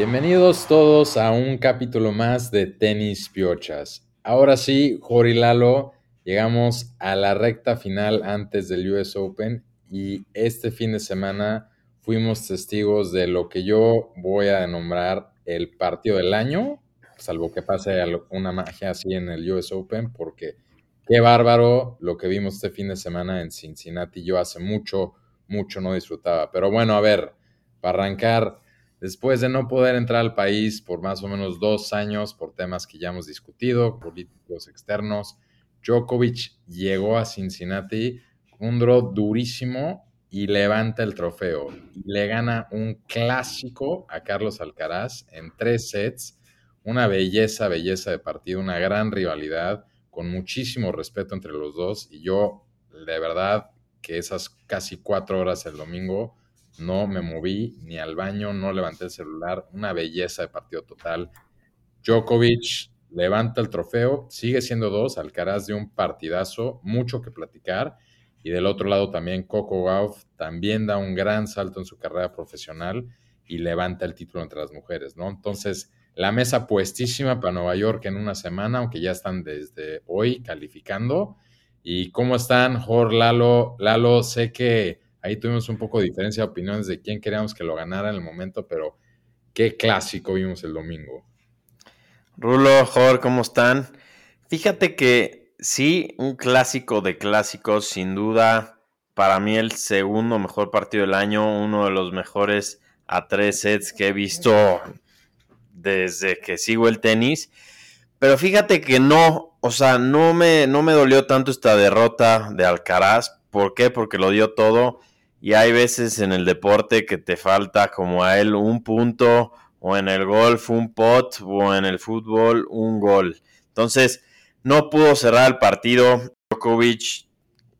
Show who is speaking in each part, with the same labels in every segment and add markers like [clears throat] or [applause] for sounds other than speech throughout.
Speaker 1: Bienvenidos todos a un capítulo más de Tenis Piochas. Ahora sí, Jori Lalo, llegamos a la recta final antes del US Open y este fin de semana fuimos testigos de lo que yo voy a nombrar el partido del año, salvo que pase una magia así en el US Open, porque qué bárbaro lo que vimos este fin de semana en Cincinnati. Yo hace mucho, mucho no disfrutaba. Pero bueno, a ver, para arrancar, después de no poder entrar al país por más o menos dos años por temas que ya hemos discutido, políticos externos, Djokovic llegó a Cincinnati, un draw durísimo y levanta el trofeo. le gana un clásico a Carlos Alcaraz en tres sets. Una belleza, belleza de partido, una gran rivalidad, con muchísimo respeto entre los dos. Y yo, de verdad, que esas casi cuatro horas el domingo no me moví ni al baño, no levanté el celular. Una belleza de partido total. Djokovic levanta el trofeo, sigue siendo dos. Alcaraz de un partidazo, mucho que platicar y del otro lado también Coco Gauff también da un gran salto en su carrera profesional y levanta el título entre las mujeres, ¿no? Entonces, la mesa puestísima para Nueva York en una semana, aunque ya están desde hoy calificando. ¿Y cómo están, Jor, Lalo? Lalo, sé que ahí tuvimos un poco de diferencia de opiniones de quién queríamos que lo ganara en el momento, pero qué clásico vimos el domingo.
Speaker 2: Rulo, Jor, ¿cómo están? Fíjate que Sí, un clásico de clásicos, sin duda. Para mí el segundo mejor partido del año, uno de los mejores a tres sets que he visto desde que sigo el tenis. Pero fíjate que no, o sea, no me, no me dolió tanto esta derrota de Alcaraz. ¿Por qué? Porque lo dio todo. Y hay veces en el deporte que te falta como a él un punto, o en el golf un pot, o en el fútbol un gol. Entonces, no pudo cerrar el partido. Djokovic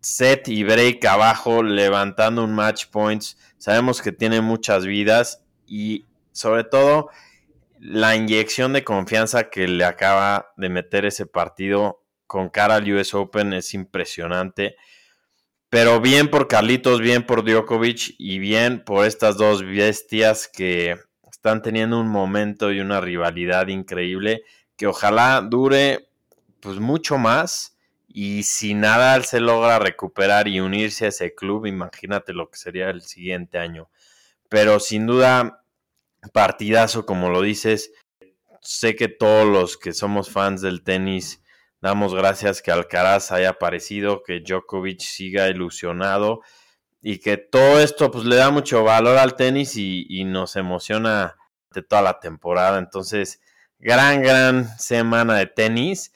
Speaker 2: set y break abajo, levantando un match points. Sabemos que tiene muchas vidas y sobre todo la inyección de confianza que le acaba de meter ese partido con cara al US Open es impresionante. Pero bien por Carlitos, bien por Djokovic y bien por estas dos bestias que están teniendo un momento y una rivalidad increíble que ojalá dure pues mucho más. Y si Nadal se logra recuperar y unirse a ese club, imagínate lo que sería el siguiente año. Pero sin duda, partidazo, como lo dices. Sé que todos los que somos fans del tenis damos gracias que Alcaraz haya aparecido, que Djokovic siga ilusionado y que todo esto pues le da mucho valor al tenis y, nos emociona de toda la temporada. Entonces, gran, gran semana de tenis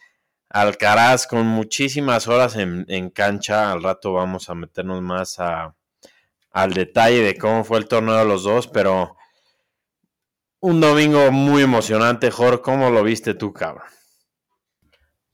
Speaker 2: Alcaraz con muchísimas horas en, cancha. Al rato vamos a meternos más a, al detalle de cómo fue el torneo de los dos, pero un domingo muy emocionante. Jorge, ¿cómo lo viste tú, cabrón?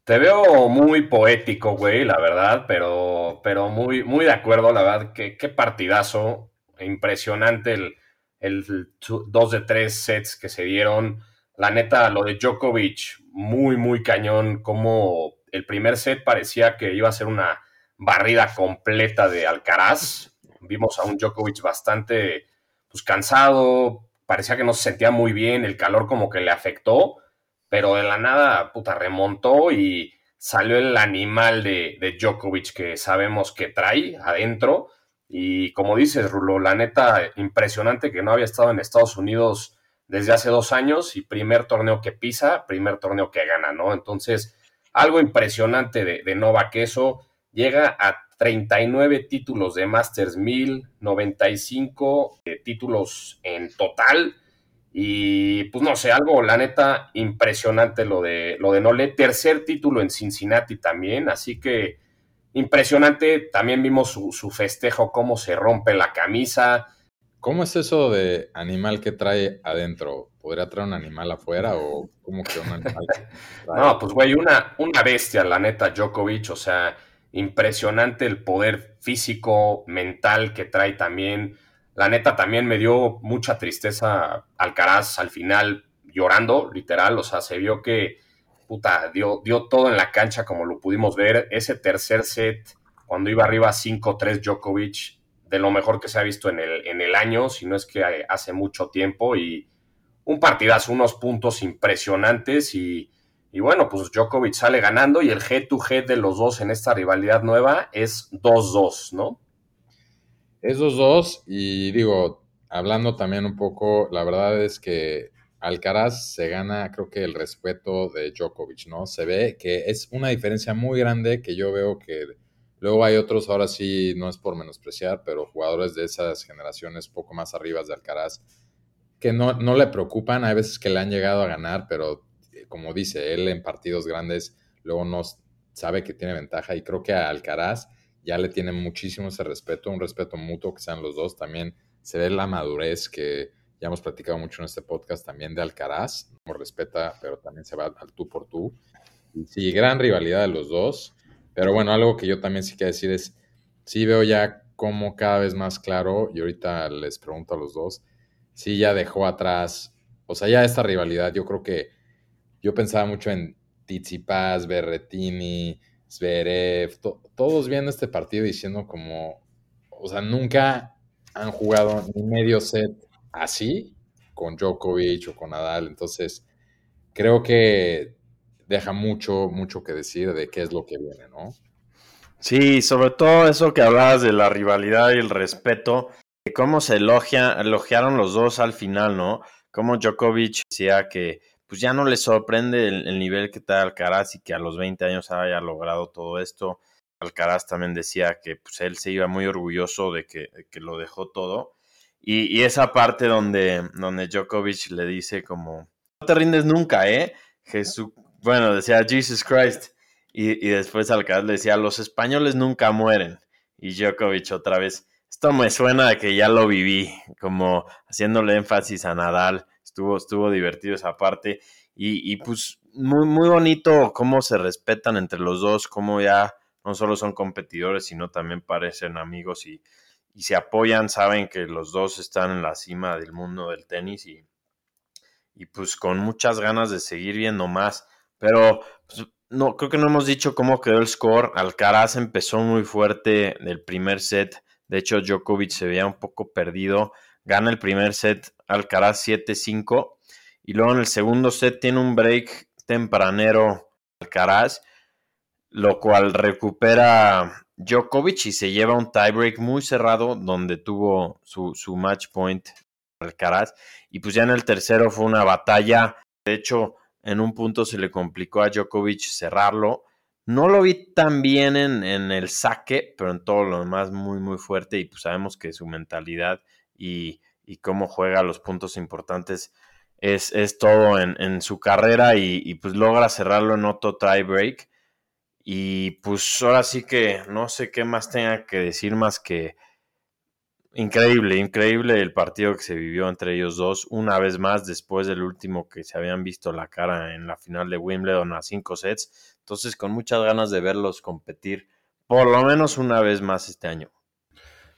Speaker 3: Te veo muy poético, güey, la verdad, pero, pero muy, muy de acuerdo, la verdad, que qué partidazo, impresionante el, el 2 de 3 sets que se dieron. La neta, lo de Djokovic, muy, muy cañón, como el primer set parecía que iba a ser una barrida completa de Alcaraz. Vimos a un Djokovic bastante pues, cansado, parecía que no se sentía muy bien, el calor como que le afectó, pero de la nada, puta, remontó y salió el animal de, de Djokovic que sabemos que trae adentro. Y como dices, Rulo, la neta, impresionante que no había estado en Estados Unidos desde hace dos años y primer torneo que pisa, primer torneo que gana, ¿no? Entonces, algo impresionante de, de Nova Queso, llega a 39 títulos de Masters 1000, 95 eh, títulos en total. Y pues no sé, algo, la neta, impresionante lo de, lo de Nole. Tercer título en Cincinnati también, así que impresionante. También vimos su, su festejo, cómo se rompe la camisa
Speaker 1: ¿Cómo es eso de animal que trae adentro? ¿Podría traer un animal afuera o cómo que un animal? [laughs]
Speaker 3: no, pues güey, una, una bestia, la neta, Djokovic, o sea, impresionante el poder físico, mental que trae también. La neta también me dio mucha tristeza Alcaraz al final llorando, literal, o sea, se vio que, puta, dio, dio todo en la cancha como lo pudimos ver. Ese tercer set, cuando iba arriba 5-3 Djokovic, de lo mejor que se ha visto en el, en el año, si no es que hace mucho tiempo. Y un partidazo, unos puntos impresionantes. Y, y bueno, pues Djokovic sale ganando y el head-to-head de los dos en esta rivalidad nueva es 2-2, ¿no?
Speaker 1: Esos dos, y digo, hablando también un poco, la verdad es que Alcaraz se gana, creo que el respeto de Djokovic, ¿no? Se ve que es una diferencia muy grande que yo veo que luego hay otros, ahora sí, no es por menospreciar, pero jugadores de esas generaciones poco más arriba de Alcaraz, que no, no le preocupan, hay veces que le han llegado a ganar, pero eh, como dice, él en partidos grandes luego no sabe que tiene ventaja y creo que a Alcaraz ya le tiene muchísimo ese respeto, un respeto mutuo que sean los dos, también se ve la madurez que ya hemos platicado mucho en este podcast también de Alcaraz, como respeta, pero también se va al tú por tú. Sí, gran rivalidad de los dos. Pero bueno, algo que yo también sí quiero decir es, sí veo ya como cada vez más claro, y ahorita les pregunto a los dos, sí ya dejó atrás, o sea, ya esta rivalidad, yo creo que yo pensaba mucho en Tsitsipas, Berretini, Zverev, todos viendo este partido diciendo como, o sea, nunca han jugado ni medio set así con Djokovic o con Nadal. Entonces, creo que deja mucho, mucho que decir de qué es lo que viene, ¿no?
Speaker 2: Sí, sobre todo eso que hablabas de la rivalidad y el respeto, de cómo se elogia, elogiaron los dos al final, ¿no? Como Djokovic decía que pues ya no le sorprende el, nivel que está Alcaraz y que a los 20 años haya logrado todo esto. Alcaraz también decía que pues, él se iba muy orgulloso de que, lo dejó todo. Y, esa parte donde, Djokovic le dice como, no te rindes nunca, ¿eh? Jesús, bueno, decía Jesus Christ. Y, después Alcaraz le decía, los españoles nunca mueren. Y Djokovic otra vez, esto me suena que ya lo viví, como haciéndole énfasis a Nadal. Estuvo, estuvo divertido esa parte. Y, y pues muy, muy bonito cómo se respetan entre los dos, cómo ya no solo son competidores, sino también parecen amigos y, y se apoyan, saben que los dos están en la cima del mundo del tenis y, y pues con muchas ganas de seguir viendo más. Pero pues, no, creo que no hemos dicho cómo quedó el score. Alcaraz empezó muy fuerte del primer set. De hecho, Djokovic se veía un poco perdido. Gana el primer set Alcaraz 7-5. Y luego en el segundo set tiene un break tempranero Alcaraz, lo cual recupera Djokovic y se lleva un tiebreak muy cerrado donde tuvo su, su match point Alcaraz. Y pues ya en el tercero fue una batalla. De hecho, en un punto se le complicó a Djokovic cerrarlo. No lo vi tan bien en, el saque, pero en todo lo demás muy, muy fuerte. Y pues sabemos que su mentalidad y, cómo juega los puntos importantes es, es todo en, su carrera. Y, y, pues logra cerrarlo en otro tiebreak. Y pues ahora sí que no sé qué más tenga que decir más que increíble, increíble el partido que se vivió entre ellos dos, una vez más después del último que se habían visto la cara en la final de Wimbledon a cinco sets. Entonces con muchas ganas de verlos competir por lo menos una vez más este año.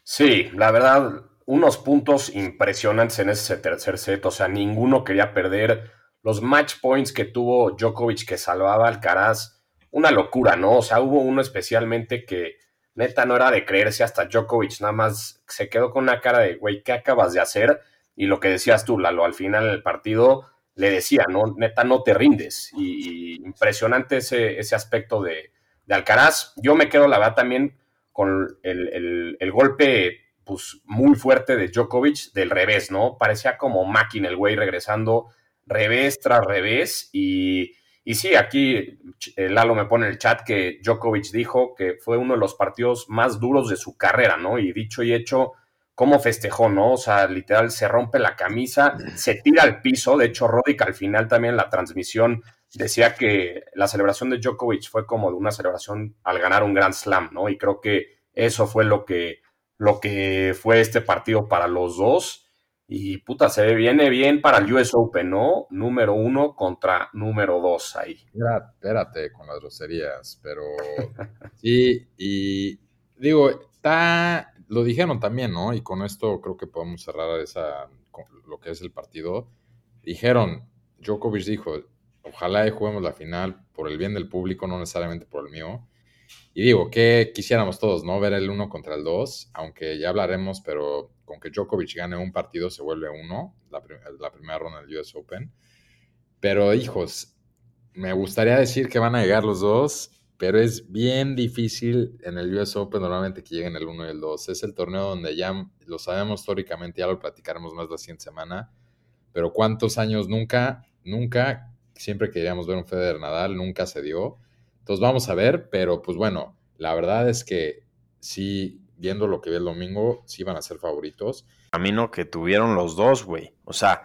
Speaker 3: Sí, la verdad, unos puntos impresionantes en ese tercer set, o sea, ninguno quería perder. Los match points que tuvo Djokovic que salvaba al Alcaraz una locura, ¿no? O sea, hubo uno especialmente que neta no era de creerse hasta Djokovic, nada más se quedó con una cara de, güey, ¿qué acabas de hacer? Y lo que decías tú, Lalo, al final del partido le decía, no, neta, no te rindes. Y, impresionante ese, ese aspecto de, de, Alcaraz. Yo me quedo, la verdad, también con el, el, golpe pues, muy fuerte de Djokovic del revés, ¿no? Parecía como máquina el güey regresando revés tras revés y y sí, aquí eh, Lalo me pone en el chat que Djokovic dijo que fue uno de los partidos más duros de su carrera, ¿no? Y dicho y hecho, cómo festejó, ¿no? O sea, literal se rompe la camisa, se tira al piso. De hecho, Rodic al final también en la transmisión decía que la celebración de Djokovic fue como de una celebración al ganar un Grand Slam, ¿no? Y creo que eso fue lo que, lo que fue este partido para los dos. Y puta, se viene bien para el US Open, ¿no? Número uno contra número dos ahí.
Speaker 1: Espérate con las groserías, pero [laughs] sí, y digo, está, lo dijeron también, ¿no? Y con esto creo que podemos cerrar esa, lo que es el partido. Dijeron, Djokovic dijo, ojalá y juguemos la final por el bien del público, no necesariamente por el mío. Y digo, que quisiéramos todos, ¿no? Ver el uno contra el dos, aunque ya hablaremos, pero con que Djokovic gane un partido se vuelve uno, la, la primera ronda del US Open. Pero hijos, me gustaría decir que van a llegar los dos, pero es bien difícil en el US Open normalmente que lleguen el 1 y el 2. Es el torneo donde ya lo sabemos históricamente, ya lo platicaremos más la siguiente semana, pero cuántos años nunca, nunca, siempre queríamos ver un Federer Nadal, nunca se dio. Entonces vamos a ver, pero pues bueno, la verdad es que sí, viendo lo que vi el domingo, sí van a ser favoritos.
Speaker 2: Camino que tuvieron los dos, güey. O sea,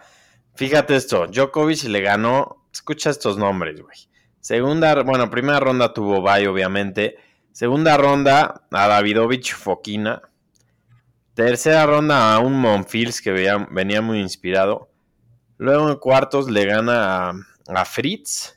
Speaker 2: fíjate esto, Djokovic le ganó, escucha estos nombres, güey. Segunda, bueno, primera ronda tuvo Bay, obviamente. Segunda ronda a Davidovich Fokina. Tercera ronda a un Monfils que venía, muy inspirado. Luego en cuartos le gana a, Fritz.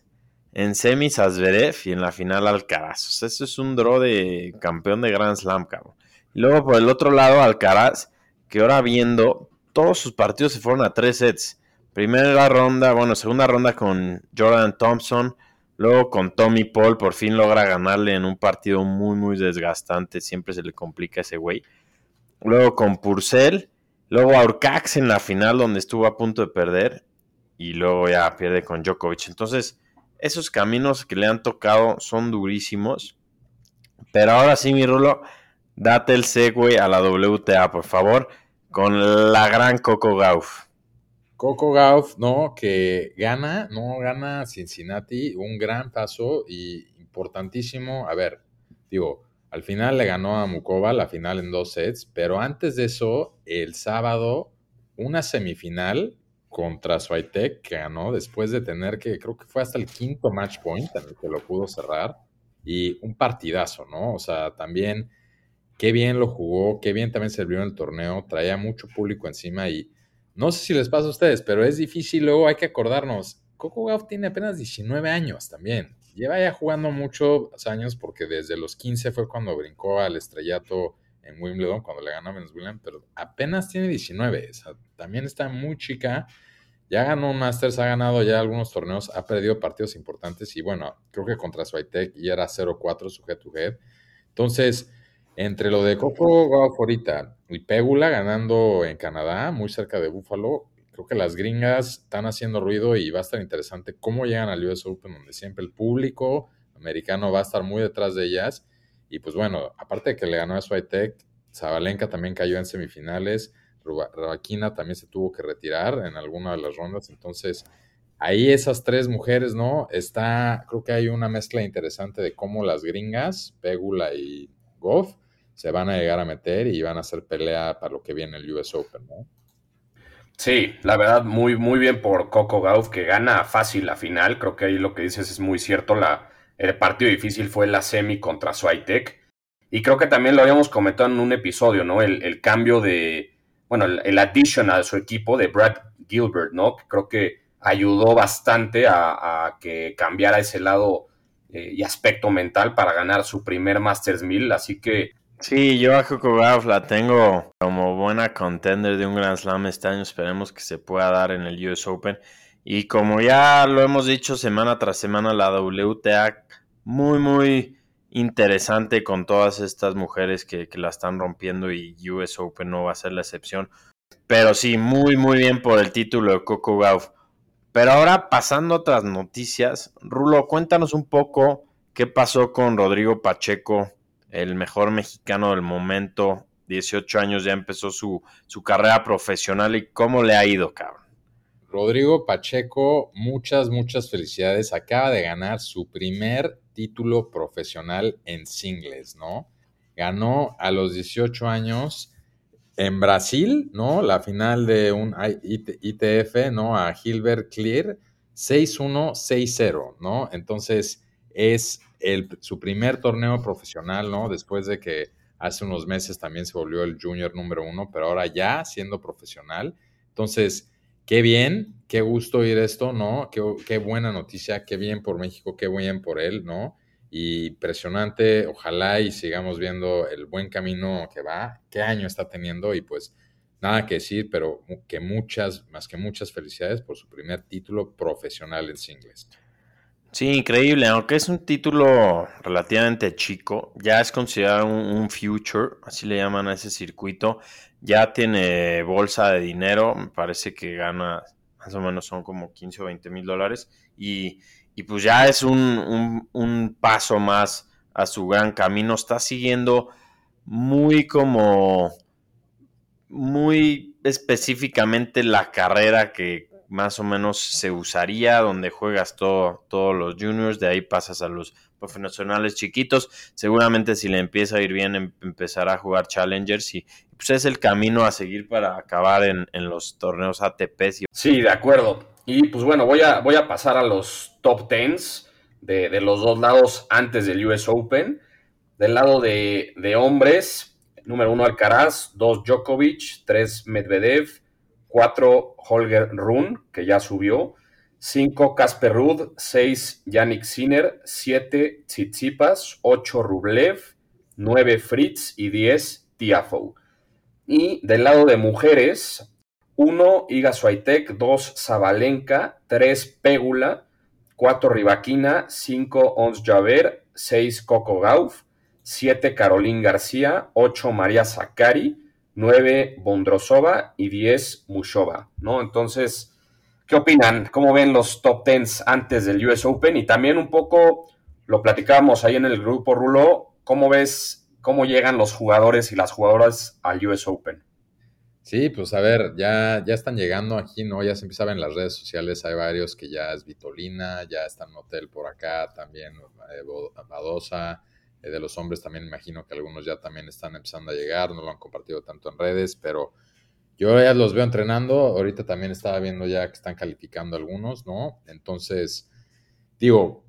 Speaker 2: En semis a y en la final Alcaraz. eso es un draw de campeón de Grand Slam, cabrón. Y luego por el otro lado Alcaraz, que ahora viendo, todos sus partidos se fueron a tres sets. Primera ronda, bueno, segunda ronda con Jordan Thompson. Luego con Tommy Paul por fin logra ganarle en un partido muy, muy desgastante. Siempre se le complica a ese güey. Luego con Purcell. Luego a Urcax en la final donde estuvo a punto de perder. Y luego ya pierde con Djokovic. Entonces, esos caminos que le han tocado son durísimos. Pero ahora sí, mi Rulo, date el segue a la WTA, por favor, con la gran Coco Gauff.
Speaker 1: Coco Gauff, ¿no? Que gana, no gana Cincinnati, un gran paso y importantísimo. A ver, digo, al final le ganó a Mukova la final en dos sets, pero antes de eso, el sábado, una semifinal contra Swiatek ganó después de tener que, creo que fue hasta el quinto match point en el que lo pudo cerrar y un partidazo, ¿no? O sea, también qué bien lo jugó, qué bien también se vio en el torneo, traía mucho público encima y no sé si les pasa a ustedes, pero es difícil, luego hay que acordarnos. Coco Gauff tiene apenas 19 años también. Lleva ya jugando muchos años porque desde los 15 fue cuando brincó al estrellato en Wimbledon, cuando le ganó a Williams, pero apenas tiene 19. O sea, también está muy chica. Ya ganó un Masters, ha ganado ya algunos torneos, ha perdido partidos importantes y bueno, creo que contra Swiatek ya era 0-4 su head to head. Entonces, entre lo de Coco Gauff ahorita y Pégula ganando en Canadá, muy cerca de Buffalo, creo que las gringas están haciendo ruido y va a estar interesante cómo llegan al US Open, donde siempre el público americano va a estar muy detrás de ellas. Y pues bueno, aparte de que le ganó a Swiatek, Zabalenka también cayó en semifinales, Rabaquina también se tuvo que retirar en alguna de las rondas, entonces ahí esas tres mujeres, ¿no? Está, creo que hay una mezcla interesante de cómo las gringas, Pégula y Goff, se van a llegar a meter y van a hacer pelea para lo que viene el US Open, ¿no?
Speaker 3: Sí, la verdad, muy, muy bien por Coco Gauff, que gana fácil la final. Creo que ahí lo que dices es muy cierto. La, el partido difícil fue la semi contra Swiatek. Y creo que también lo habíamos comentado en un episodio, ¿no? El, cambio de, bueno, el, el, addition a su equipo de Brad Gilbert, ¿no? Que creo que ayudó bastante a, que cambiara ese lado eh, y aspecto mental para ganar su primer Masters 1000. Así que
Speaker 2: Sí, yo a Gauff la tengo como buena contender de un Grand Slam este año. Esperemos que se pueda dar en el US Open. Y como ya lo hemos dicho semana tras semana, la WTA muy, muy interesante con todas estas mujeres que, la están rompiendo y US Open no va a ser la excepción. Pero sí, muy, muy bien por el título de Coco Gauff. Pero ahora pasando a otras noticias, Rulo, cuéntanos un poco qué pasó con Rodrigo Pacheco el mejor mexicano del momento, 18 años ya empezó su, su carrera profesional y cómo le ha ido, cabrón.
Speaker 1: Rodrigo Pacheco, muchas, muchas felicidades. Acaba de ganar su primer título profesional en singles, ¿no? Ganó a los 18 años en Brasil, ¿no? La final de un ITF, ¿no? A Gilbert Clear, 6-1, 6-0, ¿no? Entonces es su primer torneo profesional, ¿no? Después de que hace unos meses también se volvió el junior número uno, pero ahora ya siendo profesional. Entonces, qué bien, qué gusto oír esto, ¿no? Qué, qué buena noticia, qué bien por México, qué bien por él, ¿no? Y impresionante, ojalá y sigamos viendo el buen camino que va, qué año está teniendo y pues nada que decir, pero que muchas, más que muchas felicidades por su primer título profesional en singles.
Speaker 2: Sí, increíble, aunque es un título relativamente chico, ya es considerado un, future, así le llaman a ese circuito, ya tiene bolsa de dinero, me parece que gana más o menos son como 15 o 20 mil dólares y, pues ya es un, un, paso más a su gran camino, está siguiendo muy como, muy específicamente la carrera que más o menos se usaría, donde juegas todo, todos los juniors, de ahí pasas a los profesionales chiquitos. Seguramente si le empieza a ir bien, em, empezará a jugar challengers y pues es el camino a seguir para acabar en, los torneos ATP.
Speaker 3: Sí, de acuerdo. Y pues bueno, voy a, voy a pasar a los top tens de, los dos lados antes del US Open. Del lado de, de hombres, número uno Alcaraz, dos Djokovic, tres Medvedev, 4 Holger Run, que ya subió, 5 Casper Ruud, 6 Yannick Sinner, 7 Tsitsipas, 8 Rublev, 9 Fritz y 10 Tiafo. Y del lado de mujeres, 1 Iga Swiatek, 2 Zabalenka, 3 Pegula, 4 Rivaquina, 5 Ons Javer, 6 Coco Gauff, 7 Caroline García, 8 María Zakari, 9 Bondrosova y 10 Mushova, ¿no? Entonces, ¿qué opinan? ¿Cómo ven los top 10 antes del US Open? Y también un poco lo platicábamos ahí en el grupo Rulo, ¿cómo ves cómo llegan los jugadores y las jugadoras al US Open?
Speaker 1: Sí, pues a ver, ya, ya están llegando aquí, ¿no? Ya se empieza en las redes sociales, hay varios que ya es Vitolina, ya está en hotel por acá, también eh, eh, de los hombres también imagino que algunos ya también están empezando a llegar, no lo han compartido tanto en redes, pero yo ya los veo entrenando, ahorita también estaba viendo ya que están calificando algunos, ¿no? Entonces, digo,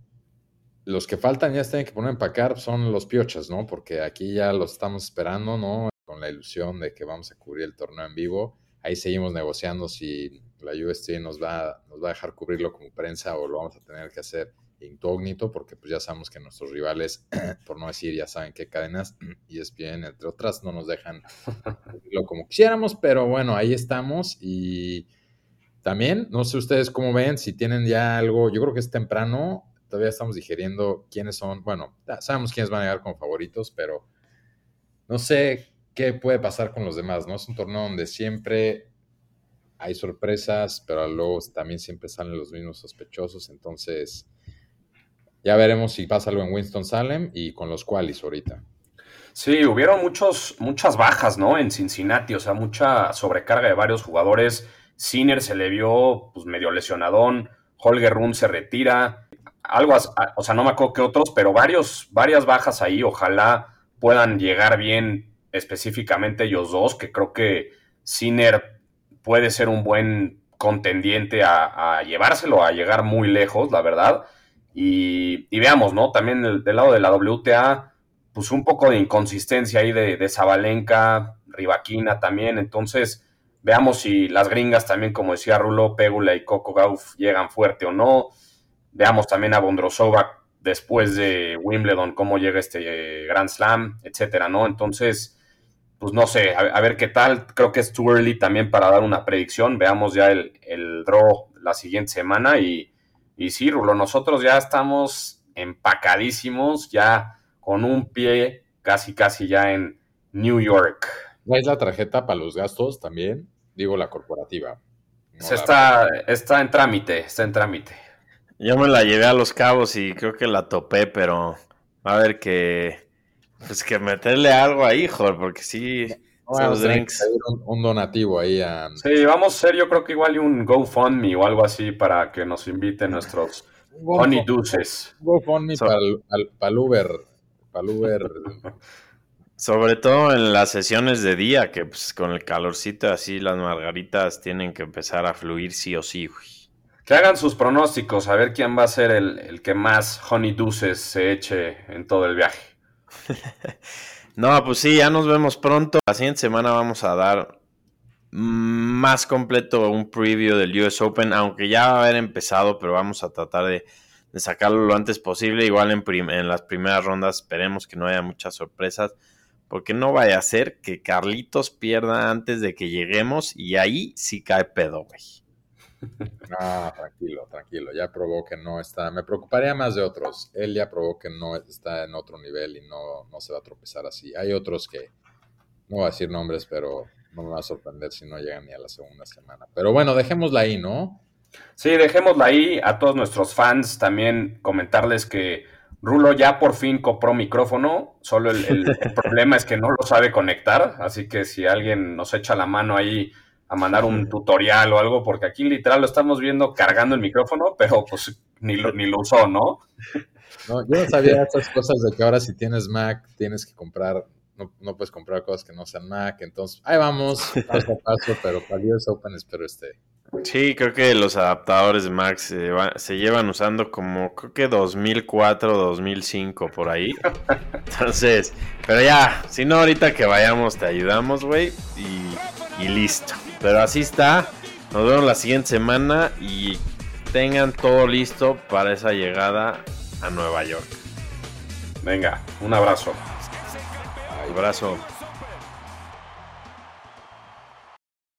Speaker 1: los que faltan ya se tienen que poner a empacar son los piochas, ¿no? Porque aquí ya los estamos esperando, ¿no? Con la ilusión de que vamos a cubrir el torneo en vivo. Ahí seguimos negociando si la UST nos va, nos va a dejar cubrirlo como prensa o lo vamos a tener que hacer incógnito, porque pues ya sabemos que nuestros rivales, [clears throat] por no decir ya saben qué cadenas, y es bien, entre otras, no nos dejan [laughs] lo como quisiéramos, pero bueno, ahí estamos y también, no sé ustedes cómo ven, si tienen ya algo, yo creo que es temprano, todavía estamos digeriendo quiénes son, bueno, sabemos quiénes van a llegar como favoritos, pero no sé qué puede pasar con los demás, ¿no? Es un torneo donde siempre hay sorpresas, pero luego también siempre salen los mismos sospechosos, entonces ya veremos si pasa algo en Winston-Salem y con los qualis ahorita.
Speaker 3: Sí, hubieron muchos, muchas bajas, ¿no? En Cincinnati, o sea, mucha sobrecarga de varios jugadores. Sinner se le vio pues, medio lesionadón, Holger Run se retira, algo, o sea, no me acuerdo qué otros, pero varios, varias bajas ahí. Ojalá puedan llegar bien específicamente ellos dos, que creo que Sinner puede ser un buen contendiente a, a llevárselo, a llegar muy lejos, la verdad. Y, veamos, ¿no? También del lado de la WTA, pues un poco de inconsistencia ahí de, de Zabalenka, Rivaquina también. Entonces, veamos si las gringas también, como decía Rulo, Pegula y Coco Gauff llegan fuerte o no. Veamos también a Bondrosova después de Wimbledon, cómo llega este Grand Slam, etcétera, ¿no? Entonces, pues no sé, a, ver qué tal. Creo que es too early también para dar una predicción. Veamos ya el, el draw la siguiente semana y y sí, Rulo, nosotros ya estamos empacadísimos, ya con un pie casi, casi ya en New York.
Speaker 1: ¿No es la tarjeta para los gastos también? Digo, la corporativa.
Speaker 3: está, está en trámite, está en trámite.
Speaker 2: Yo me la llevé a los cabos y creo que la topé, pero a ver que. Pues que meterle algo ahí, joder, porque sí.
Speaker 1: Vamos drinks. Un, donativo ahí a...
Speaker 3: Sí, vamos a hacer yo creo que igual un GoFundMe o algo así para que nos inviten nuestros [laughs] honey dulces.
Speaker 1: GoFundMe para, el, Uber. Para Uber. [laughs]
Speaker 2: Sobre todo en las sesiones de día, que pues, con el calorcito así las margaritas tienen que empezar a fluir sí o sí.
Speaker 3: Que hagan sus pronósticos, a ver quién va a ser el, el que más honey dulces se eche en todo el viaje. [laughs]
Speaker 2: No, pues sí, ya nos vemos pronto. La siguiente semana vamos a dar más completo un preview del US Open, aunque ya va a haber empezado, pero vamos a tratar de, sacarlo lo antes posible. Igual en, en, las primeras rondas esperemos que no haya muchas sorpresas, porque no vaya a ser que Carlitos pierda antes de que lleguemos y ahí sí cae pedo, güey.
Speaker 1: No, tranquilo, tranquilo. Ya probó que no está. Me preocuparía más de otros. Él ya probó que no está en otro nivel y no, no se va a tropezar así. Hay otros que, no voy a decir nombres, pero no me va a sorprender si no llegan ni a la segunda semana. Pero bueno, dejémosla ahí, ¿no?
Speaker 3: Sí, dejémosla ahí. A todos nuestros fans también comentarles que Rulo ya por fin compró micrófono, solo el, el [laughs] problema es que no lo sabe conectar, así que si alguien nos echa la mano ahí a mandar un tutorial o algo, porque aquí literal lo estamos viendo cargando el micrófono, pero pues ni lo, ni lo usó, ¿no?
Speaker 1: No, yo no sabía estas cosas de que ahora si tienes Mac tienes que comprar, no, no puedes comprar cosas que no sean Mac, entonces ahí vamos, paso a paso, pero para US Open espero este.
Speaker 2: Sí, creo que los adaptadores de Mac se, va- se llevan usando como, creo que 2004, 2005, por ahí. Entonces, pero ya, si no, ahorita que vayamos te ayudamos, güey, y, y listo. Pero así está. Nos vemos la siguiente semana y tengan todo listo para esa llegada a Nueva York.
Speaker 3: Venga, un abrazo.
Speaker 2: Abrazo.